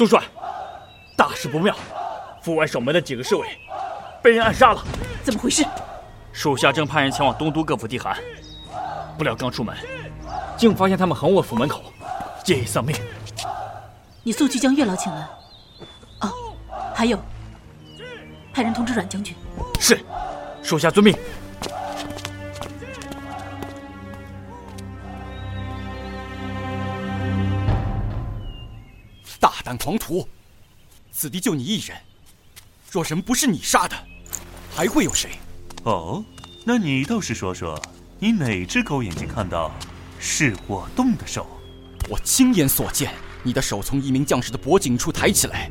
苏帅，大事不妙，府外守门的几个侍卫被人暗杀了。怎么回事？属下正派人前往东都各府递函，不料刚出门，竟发现他们横卧府门口，皆已丧命。你速去将月老请来。哦，还有，派人通知阮将军。是，属下遵命。狂徒，此地就你一人。若人不是你杀的，还会有谁？哦，那你倒是说说，你哪只狗眼睛看到是我动的手？我亲眼所见，你的手从一名将士的脖颈处抬起来，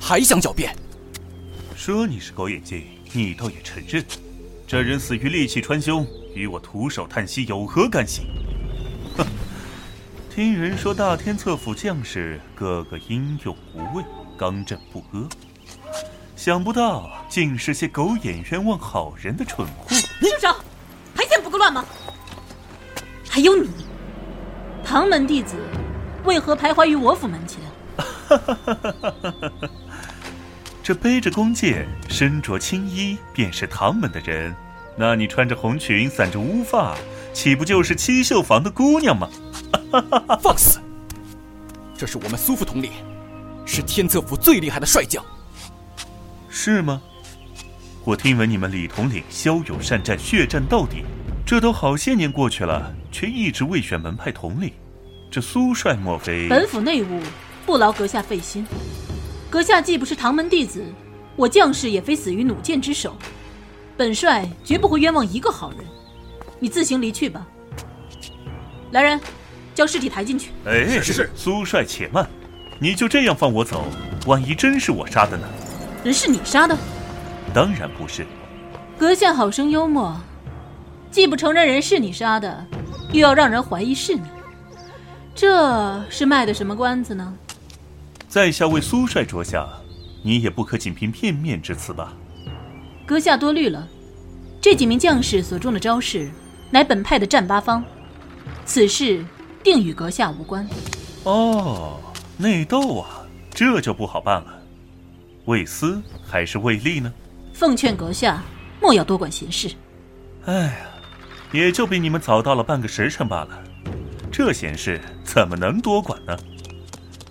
还想狡辩？说你是狗眼睛，你倒也承认。这人死于利器穿胸，与我徒手叹息有何干系？哼！听人说大天策府将士个个英勇无畏，刚正不阿。想不到竟是些狗眼冤枉好人的蠢货！住手！还嫌不够乱吗？还有你，唐门弟子，为何徘徊于我府门前？这背着弓箭、身着青衣，便是唐门的人。那你穿着红裙、散着乌发，岂不就是七秀坊的姑娘吗？放肆！这是我们苏府统领，是天策府最厉害的帅将。是吗？我听闻你们李统领骁勇善战，血战到底。这都好些年过去了，却一直未选门派统领。这苏帅莫非？本府内务不劳阁下费心。阁下既不是唐门弟子，我将士也非死于弩箭之手。本帅绝不会冤枉一个好人。你自行离去吧。来人，将尸体抬进去。哎，是是。苏帅且慢，你就这样放我走？万一真是我杀的呢？人是你杀的？当然不是。阁下好生幽默，既不承认人是你杀的，又要让人怀疑是你，这是卖的什么关子呢？在下为苏帅着想，你也不可仅凭片面之词吧？阁下多虑了，这几名将士所中的招式，乃本派的战八方，此事定与阁下无关。哦，内斗啊，这就不好办了。为私还是为利呢？奉劝阁下莫要多管闲事。哎呀，也就比你们早到了半个时辰罢了，这闲事怎么能多管呢？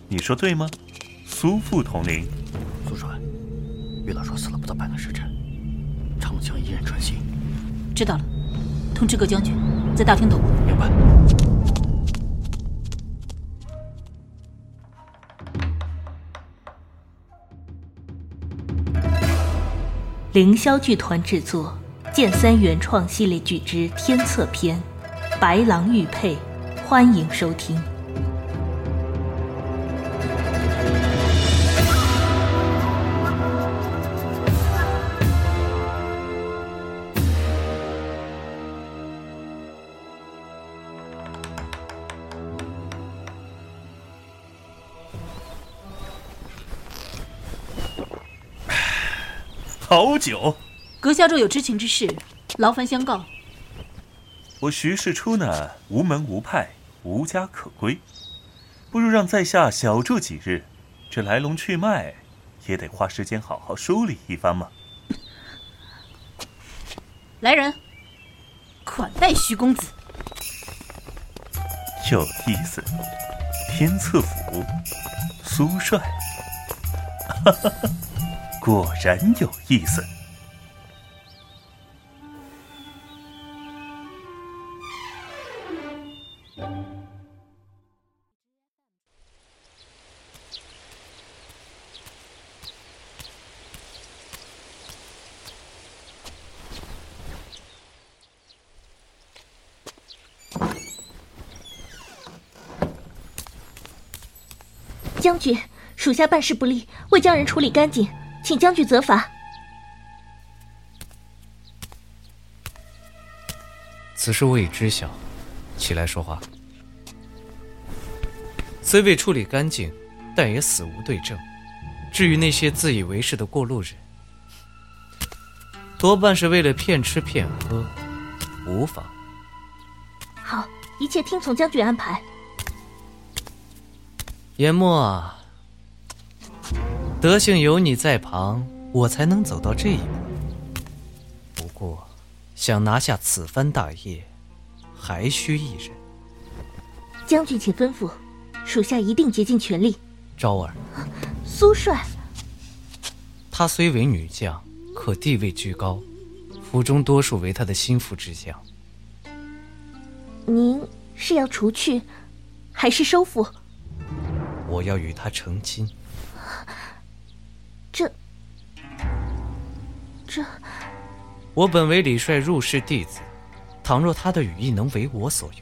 你说对吗，苏副统领？苏帅，岳老说死了不到半个时辰，长枪依然穿心。知道了，通知各将军在大厅等我。明白。凌霄剧团制作，剑三原创系列剧之《天策篇》，白狼玉佩，欢迎收听。好酒，阁下若有知情之事，劳烦相告。我徐世初呢，无门无派，无家可归，不如让在下小住几日，这来龙去脉也得花时间好好梳理一番嘛。来人，款待徐公子。有意思，天策府，苏帅，哈哈哈。果然有意思。将军，属下办事不力，未将人处理干净。请将军责罚。此事我已知晓，起来说话。虽未处理干净，但也死无对证。至于那些自以为是的过路人，多半是为了骗吃骗喝，无妨。好，一切听从将军安排。言末啊，德幸有你在旁，我才能走到这一步。不过，想拿下此番大业，还需一人。将军，请吩咐，属下一定竭尽全力。昭儿，苏帅，她虽为女将，可地位居高，府中多数为她的心腹之将。您是要除去，还是收复？我要与她成亲。这，我本为李帅入室弟子，倘若他的羽翼能为我所用，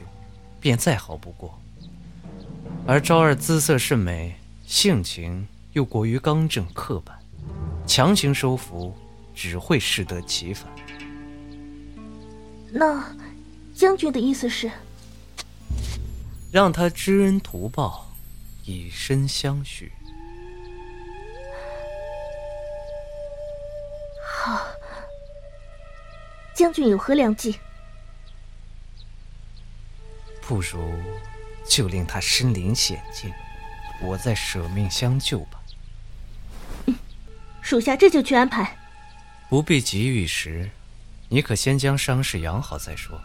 便再好不过。而昭儿姿色甚美。性情又过于刚正刻板，强行收服只会适得其反。那将军的意思是，让他知恩图报，以身相许。好，将军有何良计？不如就令他身临险境。我再舍命相救吧。属下这就去安排。不必急于一时，你可先将伤势养好再说。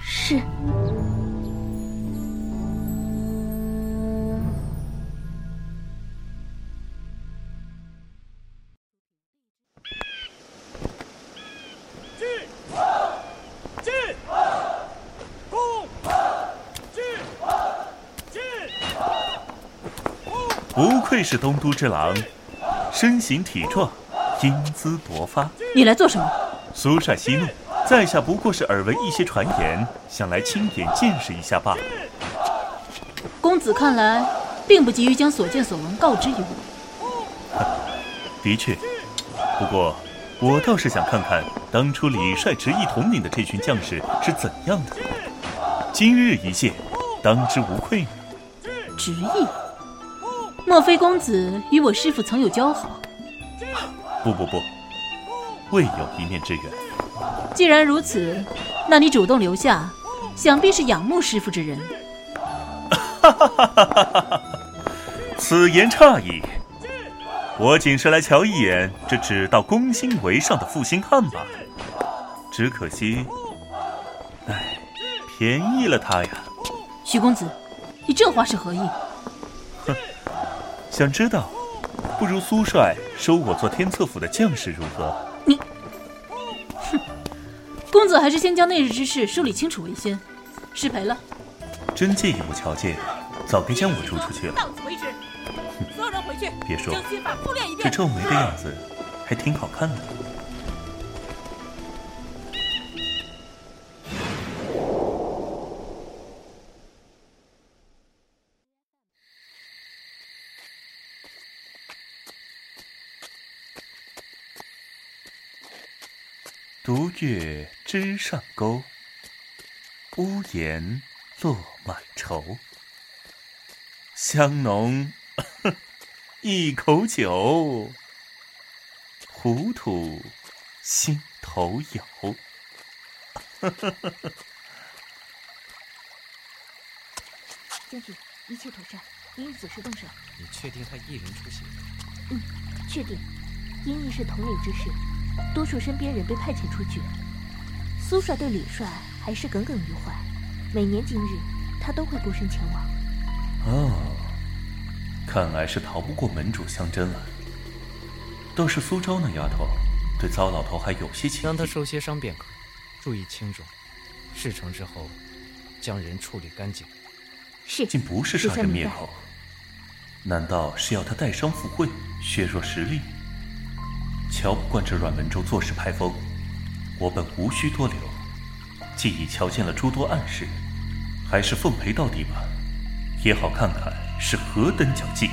是。不愧是东都之狼，身形体壮，英姿勃发。你来做什么？苏帅息怒，在下不过是耳闻一些传言，想来亲眼见识一下罢了。公子看来并不急于将所见所闻告知于我。的确，不过我倒是想看看当初李帅执意统领的这群将士是怎样的。今日一见，当之无愧呢。执意。莫非公子与我师父曾有交好？不不不，未有一面之缘。既然如此，那你主动留下，想必是仰慕师父之人。哈哈哈哈哈哈！此言差矣，我仅是来瞧一眼这只道攻心为上的负心汉罢了。只可惜，唉，便宜了他呀。徐公子，你这话是何意？想知道，不如苏帅收我做天策府的将士如何？你，哼，公子还是先将那日之事梳理清楚为先。失陪了。真介意我瞧见，早该将我逐出去了。到此为止。所有人回去。别说。这皱眉的样子，还挺好看的。月枝上钩，屋檐落满愁。香浓 一口酒，糊涂心头有。将军，一切妥善，应以此时动手。你确定他一人出行？嗯，确定。因亦是统领之事。多数身边人被派遣出去，苏帅对李帅还是耿耿于怀。每年今日，他都会孤身前往。哦，看来是逃不过门主相争了。倒是苏州那丫头，对糟老头还有些情。让他受些伤便可，注意轻重。事成之后，将人处理干净。是。竟不是杀人灭口？难道是要他带伤赴会，削弱实力？瞧不惯这阮文州做事派风，我本无需多留。既已瞧见了诸多暗示，还是奉陪到底吧，也好看看是何等脚劲。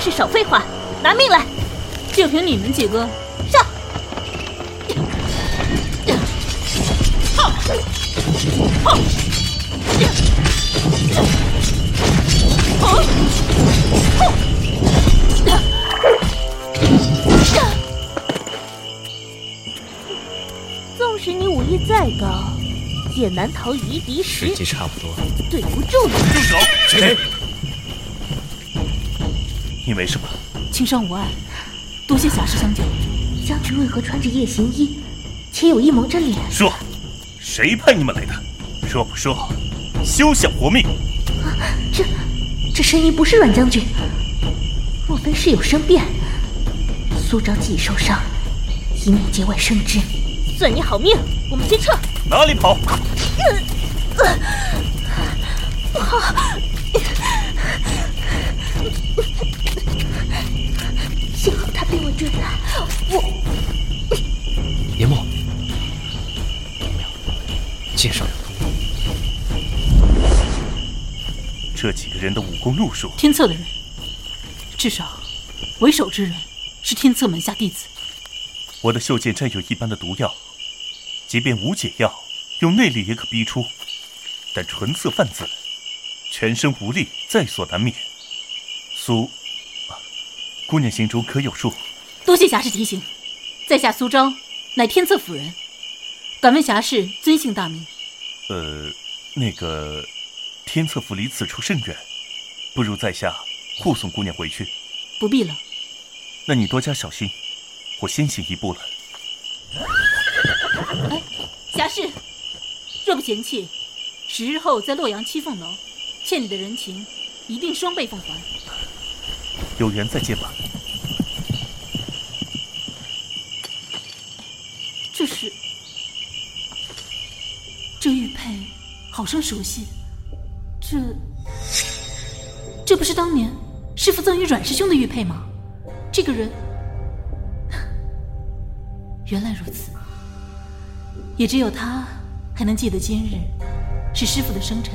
替人办事少废话，拿命来！就凭你们几个，上！纵使你武艺再高，也难逃夷狄时时。机差不多，对不住你。住手！谁？你没事吧？轻伤无碍，多谢侠士相救。将军为何穿着夜行衣，且有一蒙着脸？说，谁派你们来的？说不说，休想活命！啊这这声音不是阮将军，莫非是有生变？苏昭既已受伤，以免节外生枝，算你好命。我们先撤。哪里跑？幸介绍有毒。这几个人的武功路数，天策的人，至少为首之人是天策门下弟子。我的袖剑沾有一般的毒药，即便无解药，用内力也可逼出，但唇色泛紫，全身无力，在所难免。苏，啊姑娘心中可有数？多谢侠士提醒，在下苏昭，乃天策府人，敢问侠士尊姓大名？呃，那个天策府离此处甚远，不如在下护送姑娘回去。不必了。那你多加小心，我先行一步了。哎侠士，若不嫌弃，十日后在洛阳七凤楼，欠你的人情一定双倍奉还。有缘再见吧。这是这玉佩，好生熟悉。这这不是当年师傅赠与阮师兄的玉佩吗？这个人，原来如此。也只有他还能记得今日是师傅的生辰。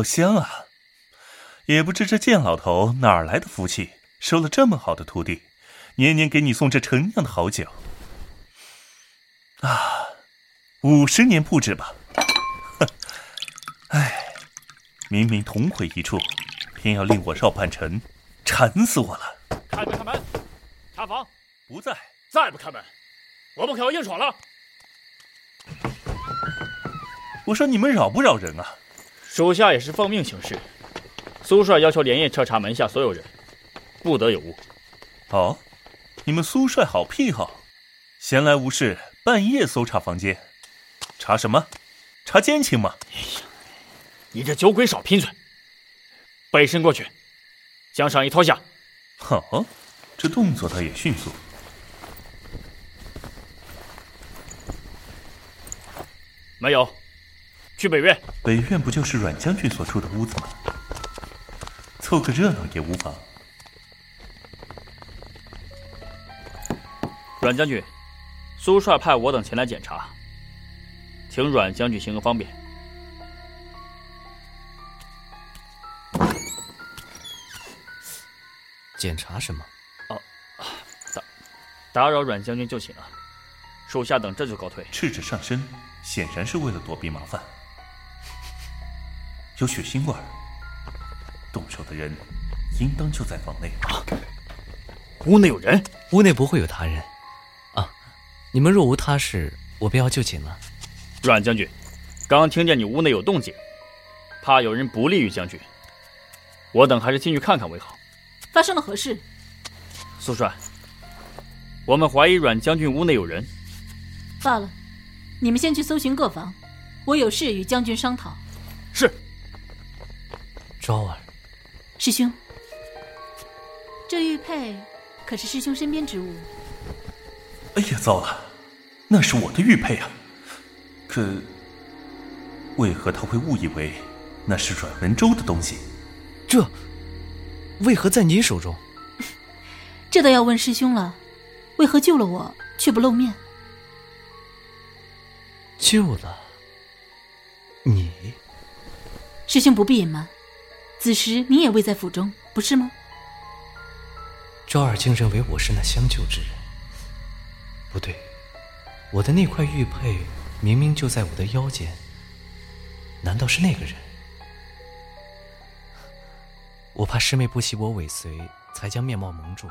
好香啊！也不知这贱老头哪儿来的福气，收了这么好的徒弟，年年给你送这陈酿的好酒。啊，五十年不止吧？哼，唉，明明同回一处，偏要令我绕半城，馋死我了！开门，开门！查房，不在，再不开门，我们可要硬闯了。我说你们扰不扰人啊？属下也是奉命行事。苏帅要求连夜彻查门下所有人，不得有误。哦，你们苏帅好癖好，闲来无事半夜搜查房间，查什么？查奸情吗？哎呀你这酒鬼少贫嘴！背身过去，将上衣脱下。好，这动作倒也迅速。没有，去北院。北院不就是阮将军所住的屋子吗？凑个热闹也无妨。阮将军，苏帅派我等前来检查，请阮将军行个方便。检查什么？打扰阮将军就寝了，属下等这就告退。赤着上身，显然是为了躲避麻烦。有血腥味儿，动手的人应当就在房内。屋内有人，屋内不会有他人。啊，你们若无他事，我便要就寝了。阮将军，刚听见你屋内有动静，怕有人不利于将军，我等还是进去看看为好。发生了何事？苏帅，我们怀疑阮将军屋内有人。罢了，你们先去搜寻各房，我有事与将军商讨。是。昭儿，师兄，这玉佩可是师兄身边之物？哎呀，糟了，那是我的玉佩啊！可为何他会误以为那是阮文州的东西。这为何在你手中？这倒要问师兄了，为何救了我却不露面？救了你？师兄不必隐瞒，此时你也未在府中，不是吗？昭儿竟认为我是那相救之人。不对，我的那块玉佩明明就在我的腰间，难道是那个人？我怕师妹不惜我尾随，才将面貌蒙住。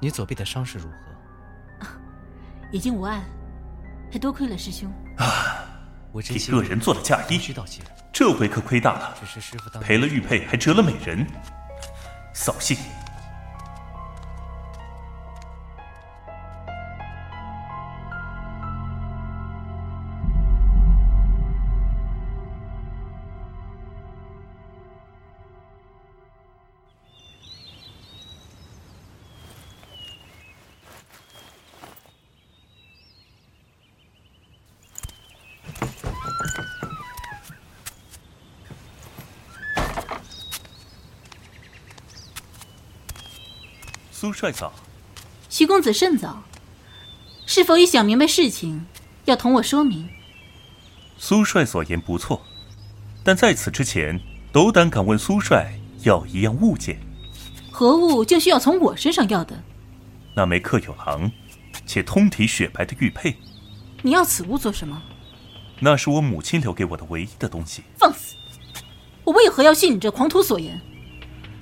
你左臂的伤势如何？已经无碍，还多亏了师兄。啊，我替个人做了嫁衣，道谢。这回可亏大了，赔了玉佩还折了美人，扫兴。苏帅早，徐公子甚早，是否已想明白事情，要同我说明？苏帅所言不错，但在此之前，斗胆敢问苏帅要一样物件。何物竟需要从我身上要的？那枚刻有狼，且通体雪白的玉佩。你要此物做什么？那是我母亲留给我的唯一的东西。放肆！我为何要信你这狂徒所言？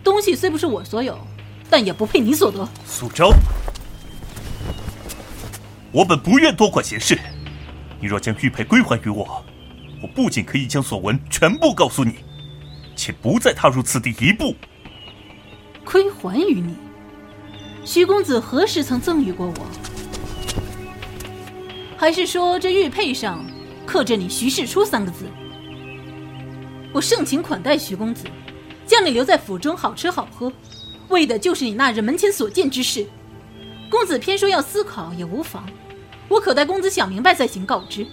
东西虽不是我所有。但也不配你所得。苏州，我本不愿多管闲事。你若将玉佩归还于我，我不仅可以将所闻全部告诉你，且不再踏入此地一步。归还于你？徐公子何时曾赠予过我？还是说这玉佩上刻着你徐世初三个字？我盛情款待徐公子，将你留在府中，好吃好喝。为的就是你那日门前所见之事，公子偏说要思考也无妨，我可待公子想明白再行告知。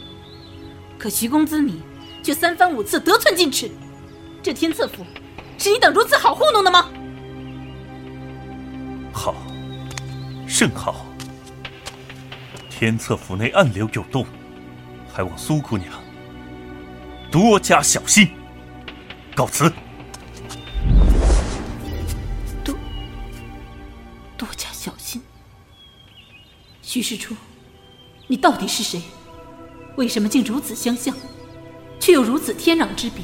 可徐公子你却三番五次得寸进尺，这天策府是你等如此好糊弄的吗？好，甚好。天策府内暗流涌动，还望苏姑娘多加小心。告辞。徐世初，你到底是谁？为什么竟如此相像，却又如此天壤之别？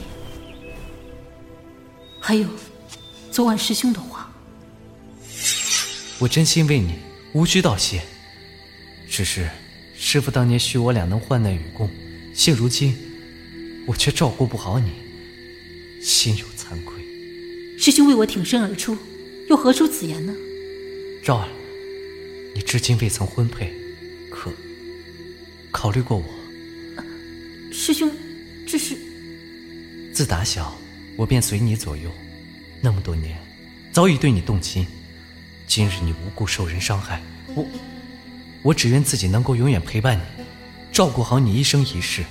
还有，昨晚师兄的话，我真心为你，无需道谢。只是师父当年许我俩能患难与共，现如今我却照顾不好你，心有惭愧。师兄为我挺身而出，又何出此言呢？赵儿。你至今未曾婚配，可考虑过我？师兄，这是自打小我便随你左右，那么多年，早已对你动心。今日你无故受人伤害，我我只愿自己能够永远陪伴你，照顾好你一生一世。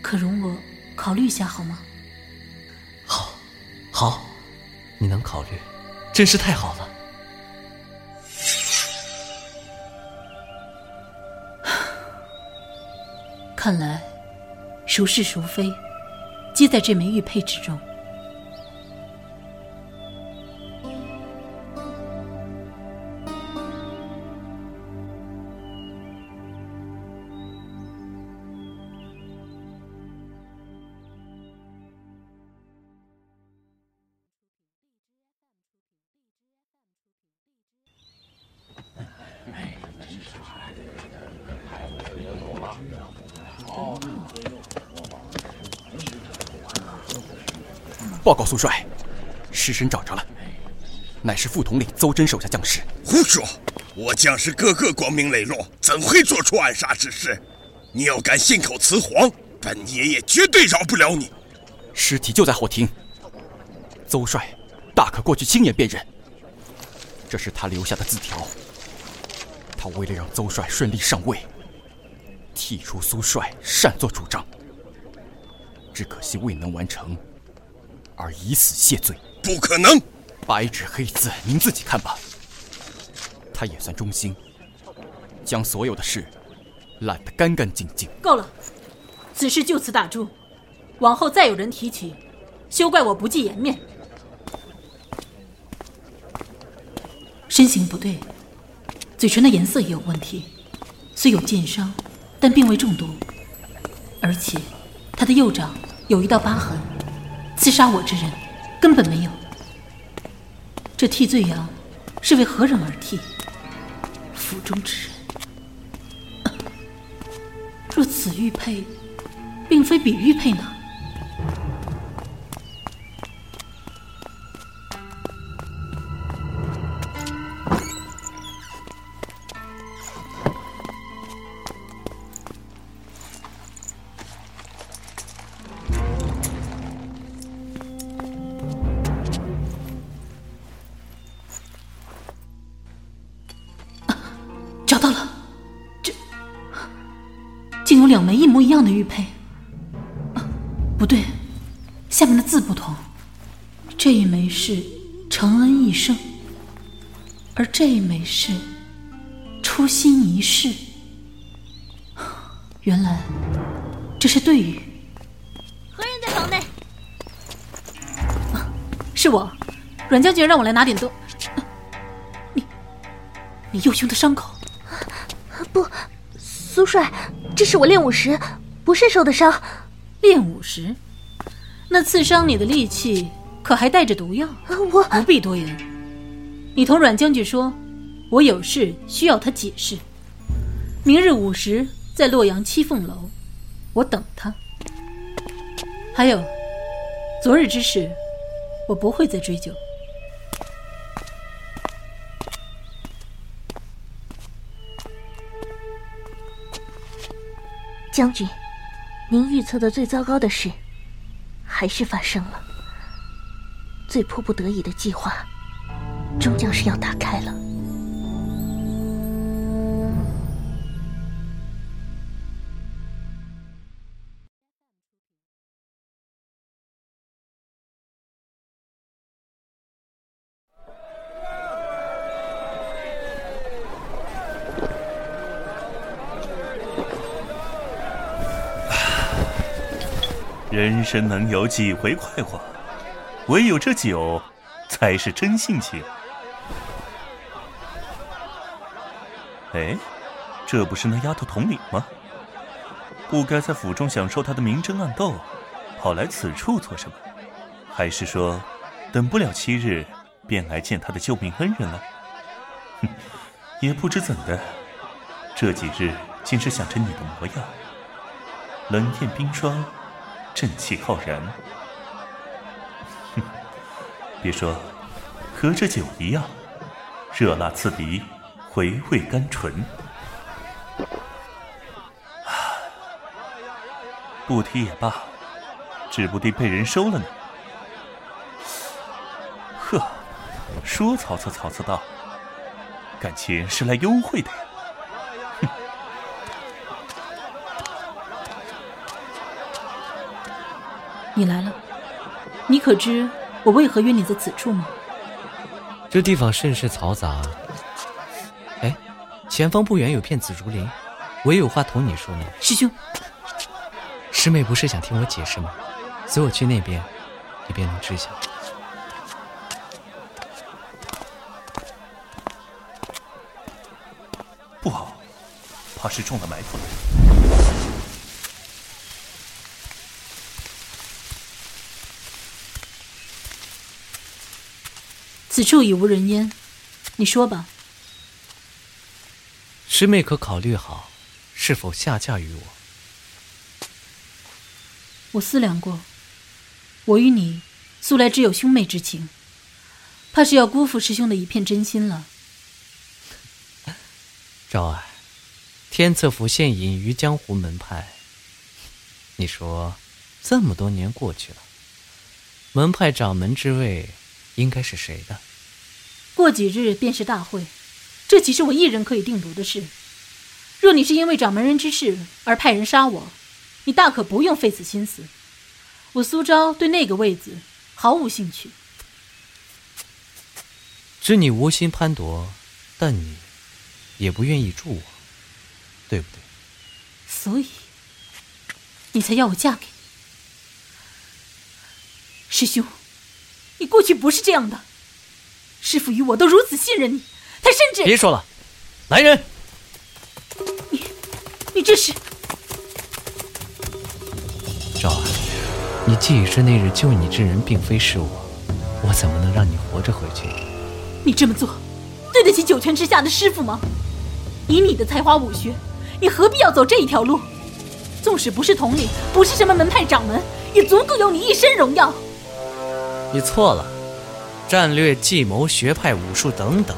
可容我考虑一下好吗？好，好，你能考虑。真是太好了！看来，孰是孰非，皆在这枚玉佩之中。尸身找着了，乃是副统领邹真手下将士。胡说！我将士个个光明磊落，怎会做出暗杀之事？你要敢信口雌黄，本爷爷绝对饶不了你。尸体就在后庭，邹帅大可过去亲眼辨认。这是他留下的字条。他为了让邹帅顺利上位，剔除苏帅擅作主张，只可惜未能完成，而以死谢罪。不可能！白纸黑字，您自己看吧。他也算忠心，将所有的事揽得干干净净。够了，此事就此打住。往后再有人提起，休怪我不计颜面。身形不对，嘴唇的颜色也有问题，虽有剑伤，但并未中毒。而且，他的右掌有一道疤痕，刺杀我之人根本没有。这替罪羊是为何人而替？府中之人，若此玉佩并非彼玉佩呢？有两枚一模一样的玉佩。啊，不对，下面的字不同。这一枚是“承恩一生”，而这一枚是“初心一世”。原来这是对语。何人在房内？是我，阮将军让我来拿点东。你，你右胸的伤口。不，苏帅，这是我练武时不慎受的伤。练武时，那刺伤你的利器可还带着毒药？我不必多言。你同阮将军说，我有事需要他解释。明日午时在洛阳七凤楼，我等他。还有，昨日之事，我不会再追究。将军，您预测的最糟糕的事，还是发生了。最迫不得已的计划，终将是要打开了。人生能有几回快活？唯有这酒，才是真性情。哎，这不是那丫头统领吗？不该在府中享受她的明争暗斗，跑来此处做什么？还是说，等不了七日，便来见她的救命恩人了？哼，也不知怎的，这几日竟是想着你的模样，冷艳冰霜。正气浩然，哼，别说，和这酒一样，热辣刺鼻，回味甘醇。不提也罢，指不定被人收了呢。呵，说曹操，曹操到，感情是来幽会的呀。你来了，你可知我为何约你在此处吗？这地方甚是嘈杂。哎，前方不远有片紫竹林，我也有话同你说呢。师兄，师妹不是想听我解释吗？随我去那边，你便能知晓。不好，怕是中了埋伏。此处已无人烟，你说吧。师妹可考虑好，是否下嫁于我？我思量过，我与你素来只有兄妹之情，怕是要辜负师兄的一片真心了。赵儿，天策府现隐于江湖门派，你说，这么多年过去了，门派掌门之位应该是谁的？过几日便是大会，这岂是我一人可以定夺的事？若你是因为掌门人之事而派人杀我，你大可不用费此心思。我苏昭对那个位子毫无兴趣。知你无心攀夺，但你也不愿意助我，对不对？所以你才要我嫁给你，师兄，你过去不是这样的。师傅与我都如此信任你，他甚至……别说了，来人！你，你这是……赵儿，你既已是那日救你之人，并非是我，我怎么能让你活着回去？你这么做，对得起九泉之下的师傅吗？以你的才华武学，你何必要走这一条路？纵使不是统领，不是什么门派掌门，也足够有你一身荣耀。你错了，战略、计谋、学派、武术等等，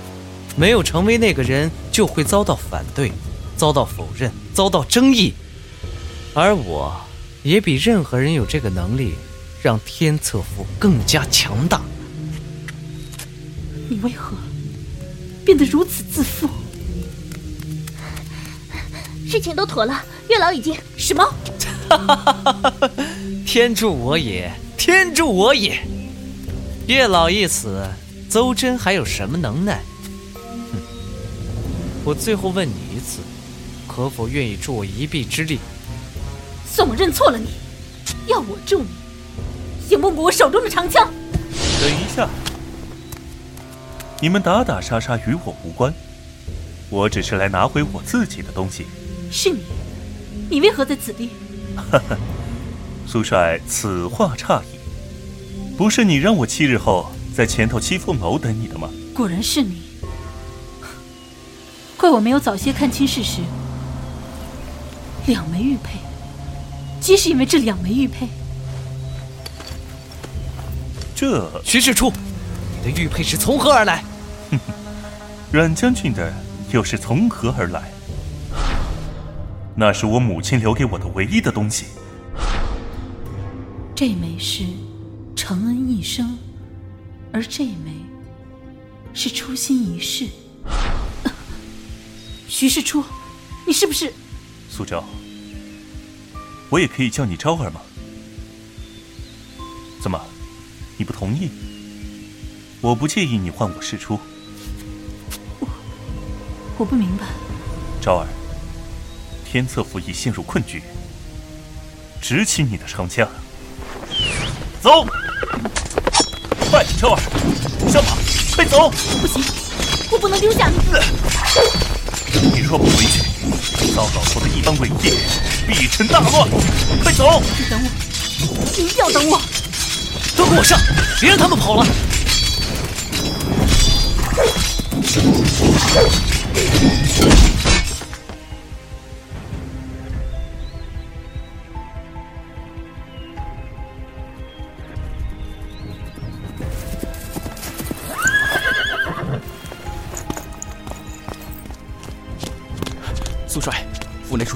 没有成为那个人，就会遭到反对，遭到否认，遭到争议。而我，也比任何人有这个能力，让天策府更加强大。你为何变得如此自负？事情都妥了，月老已经什么？天助我也！天助我也！月老一死，邹真还有什么能耐？哼！我最后问你一次，可否愿意助我一臂之力？算我认错了你。要我助你，也问过我手中的长枪。等一下。你们打打杀杀与我无关，我只是来拿回我自己的东西。是你，你为何在此地？哈哈，苏帅，此话差矣。不是你让我七日后在前头七凤楼等你的吗？果然是你，怪我没有早些看清事实。两枚玉佩，皆是因为这两枚玉佩。这徐世初，你的玉佩是从何而来？哼哼，阮将军的又是从何而来？那是我母亲留给我的唯一的东西。这枚是承恩一生，而这枚是初心一世。徐世初，你是不是？苏昭，我也可以叫你昭儿吗？怎么，你不同意？我不介意你唤我世初。我我不明白，昭儿，天策府已陷入困局，执起你的长枪，走！快，昭儿，向马，快走！不行，我不能丢下你。你若不回去，遭老头的一番伟业，必成大乱。快走！你等我，你一定要等我！都给我上，别让他们跑了！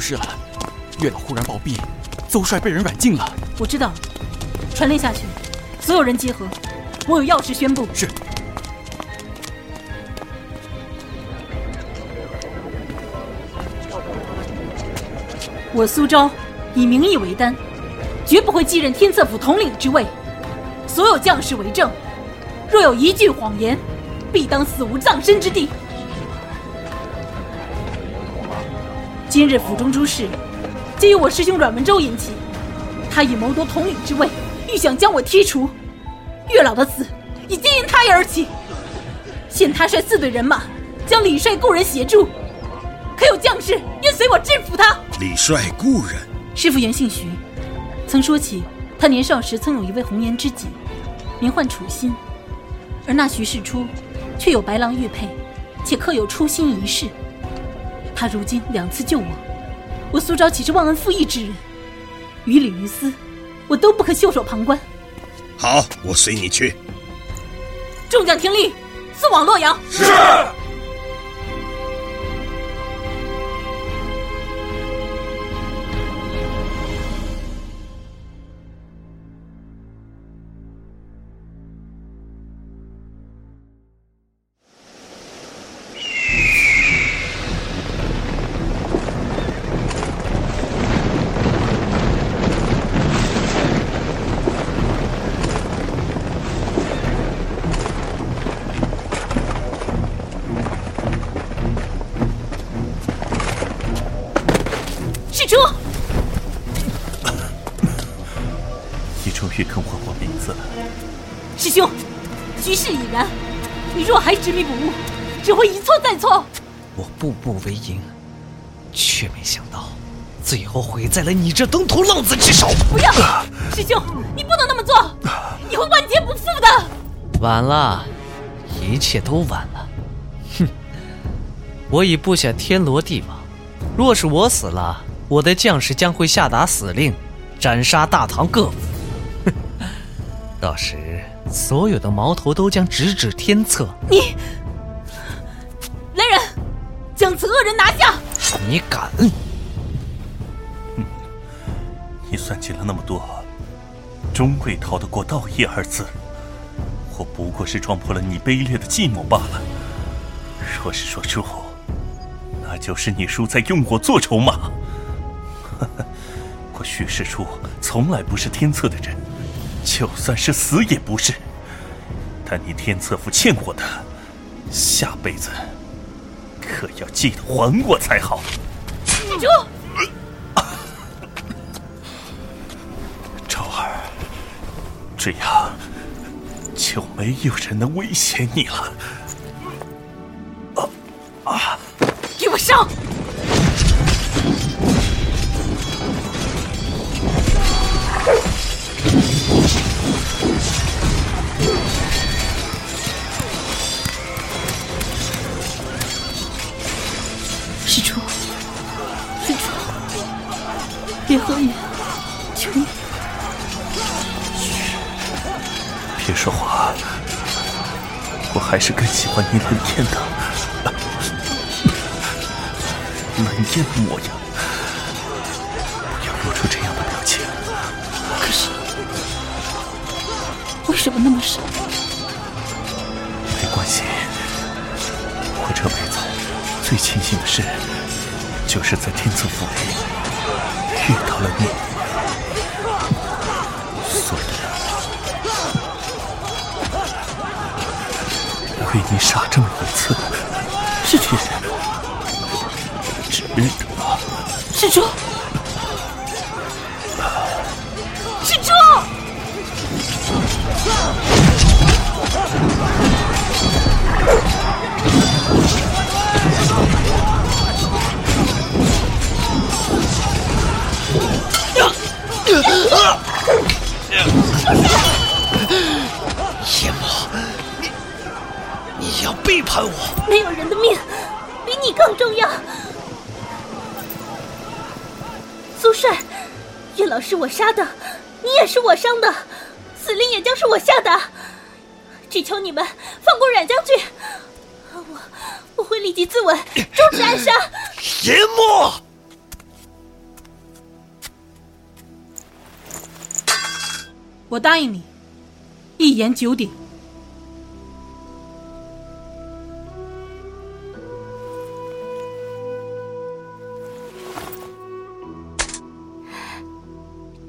事了，月老忽然暴毙，邹帅被人软禁了。我知道了，传令下去，所有人集合，我有要事宣布。是。我苏昭以名义为单，绝不会继任天策府统领之位。所有将士为证，若有一句谎言，必当死无葬身之地。今日府中诸事，皆由我师兄阮文周引起。他以谋夺统领之位，欲想将我剔除。月老的死，已经因他而起。现他率四队人马，将李帅故人协助。可有将士愿随我制服他？李帅故人，师傅原姓徐，曾说起他年少时曾有一位红颜知己，名唤楚心，而那徐世初，却有白狼玉佩，且刻有初心一事。他如今两次救我，我苏昭岂是忘恩负义之人？于理于私，我都不可袖手旁观。好，我随你去。众将听令，送往洛阳。是。我步步为营，却没想到，最后毁在了你这登徒浪子之手。不要，师兄，你不能那么做，你会万劫不复的。晚了，一切都晚了。哼，我已布下天罗地网，若是我死了，我的将士将会下达死令，斩杀大唐各府。哼，到时所有的矛头都将直指天策。你，将此恶人拿下！你敢？你算计了那么多，终未逃得过道义二字。我不过是撞破了你卑劣的计谋罢了。若是说输，那就是你输在用我做筹码。我许世初从来不是天策的人，就算是死也不是。但你天策府欠我的，下辈子可要记得还我才好。施主，昭儿，这样。就没有人能威胁你了。啊啊！给我上！别喝饮，求你。别说话，我还是更喜欢你冷艳的、冷艳的模样。不要露出这样的表情。可是，为什么那么傻？没关系，我这辈子最庆幸的事，就是在天策府里遇到了你。所以。为你杀这么一次，施主，值得。施主，没有人的命比你更重要。苏帅，叶老是我杀的，你也是我伤的，死令也将是我下的。只求你们放过阮将军，我我会立即自刎，终止暗杀。叶魔，我答应你，一言九鼎。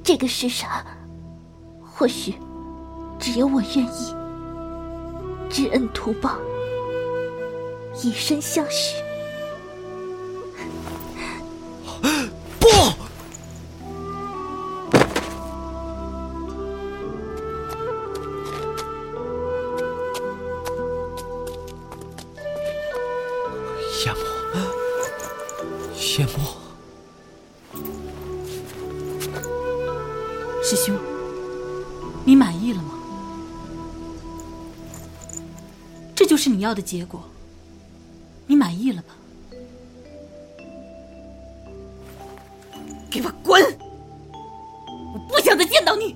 这个世上，或许只有我愿意知恩图报，以身相许。要的结果，你满意了吧？给我滚！我不想再见到你。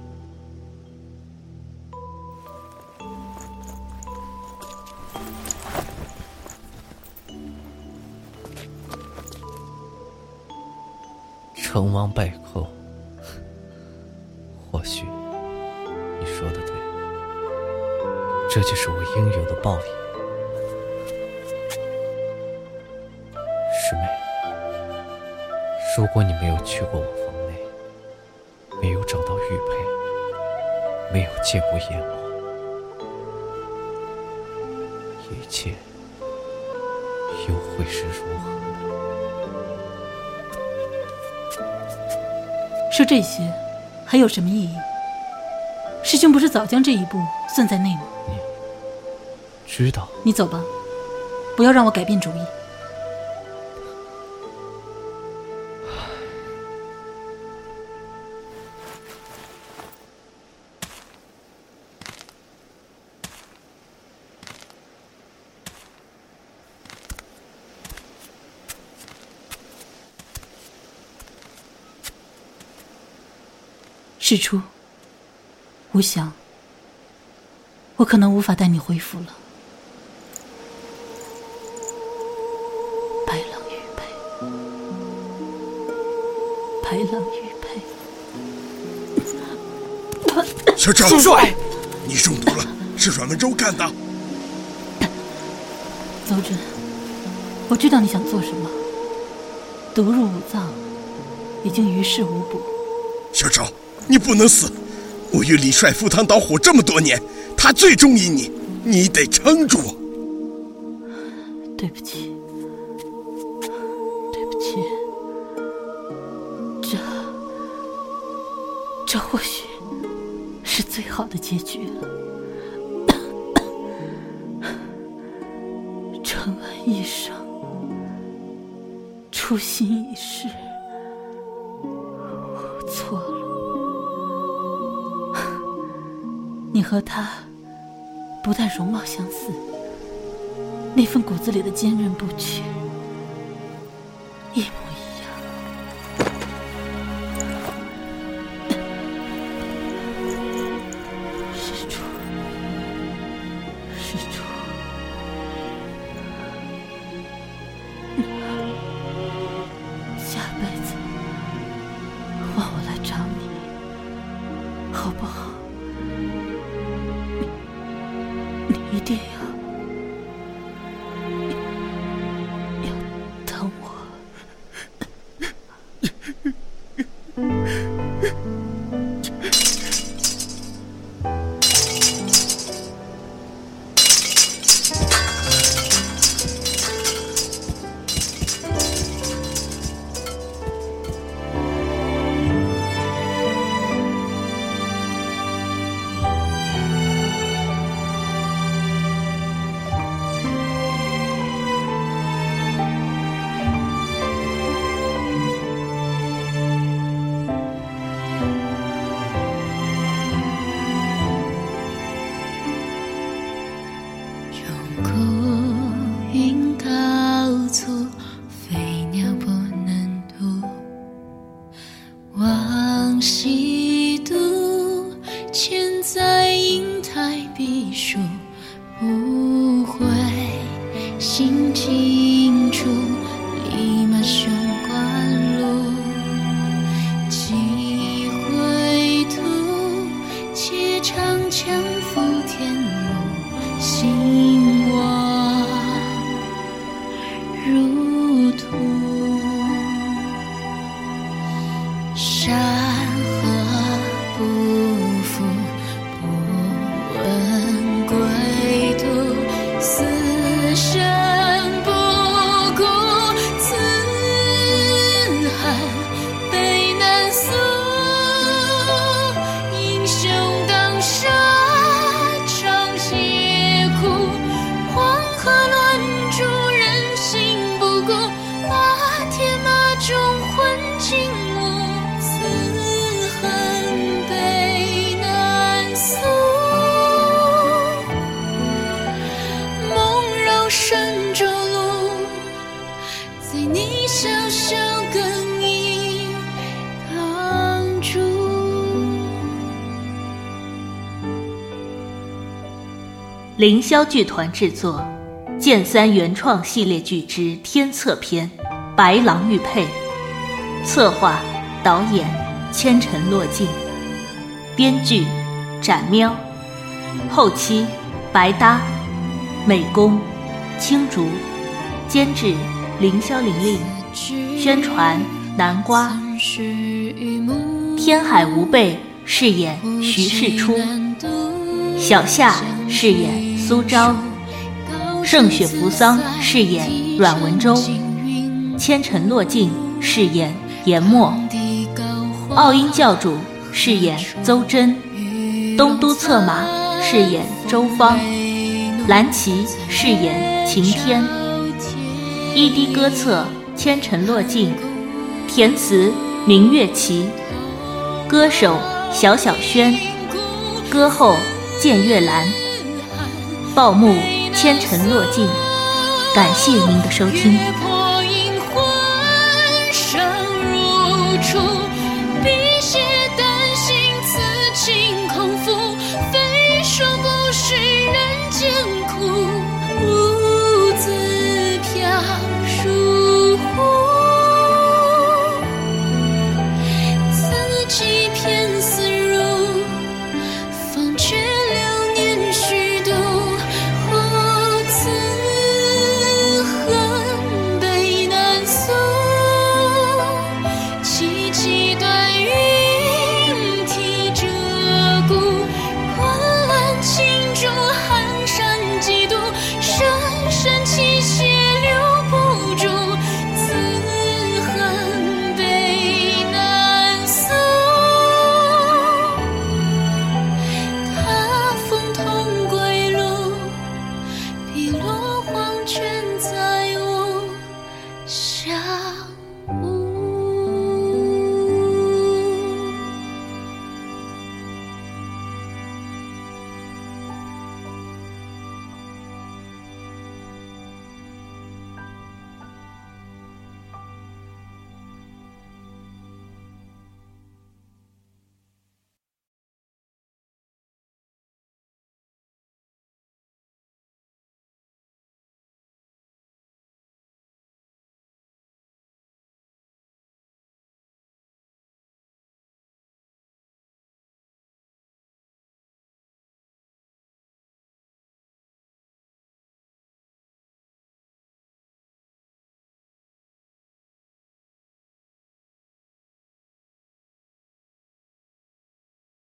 成王败寇。或许你说的对，这就是我应有的报应。如果你没有去过我房内，没有找到玉佩，没有见过阎王，一切又会是如何呢？说这些。还有什么意义？师兄不是早将这一步算在内吗？你，知道。你走吧，不要让我改变主意。事出，我想，我可能无法带你回府了。白狼玉佩，白狼玉佩。小赵，苏帅，你中毒了，是阮文州干的。邹真，我知道你想做什么。毒入五脏，已经于事无补。小赵。你不能死！我与李帅赴汤蹈火这么多年，他最中意你，你得撑住。对不起，对不起，这这或许是最好的结局了。承恩一生，初心一世，和他不但容貌相似，那份骨子里的坚韧不屈一模一样。施主，施主，下辈子换我来找你，好不好？爹呀长霄剧团制作，《剑三》原创系列剧之《天策篇》，白狼玉佩，策划、导演千尘落尽，编剧展喵，后期白搭，美工青竹，监制凌霄玲玲，宣传南瓜，天海无贝饰演徐世初，小夏饰演。苏昭，盛雪扶桑饰演阮文舟，千尘落尽饰演颜墨，奥音教主饰演邹真，东都策马饰演周芳，蓝旗饰演晴天，一滴歌册千尘落尽，填词明月琪，歌手小小轩，歌后见月兰。报幕千尘落尽。感谢您的收听。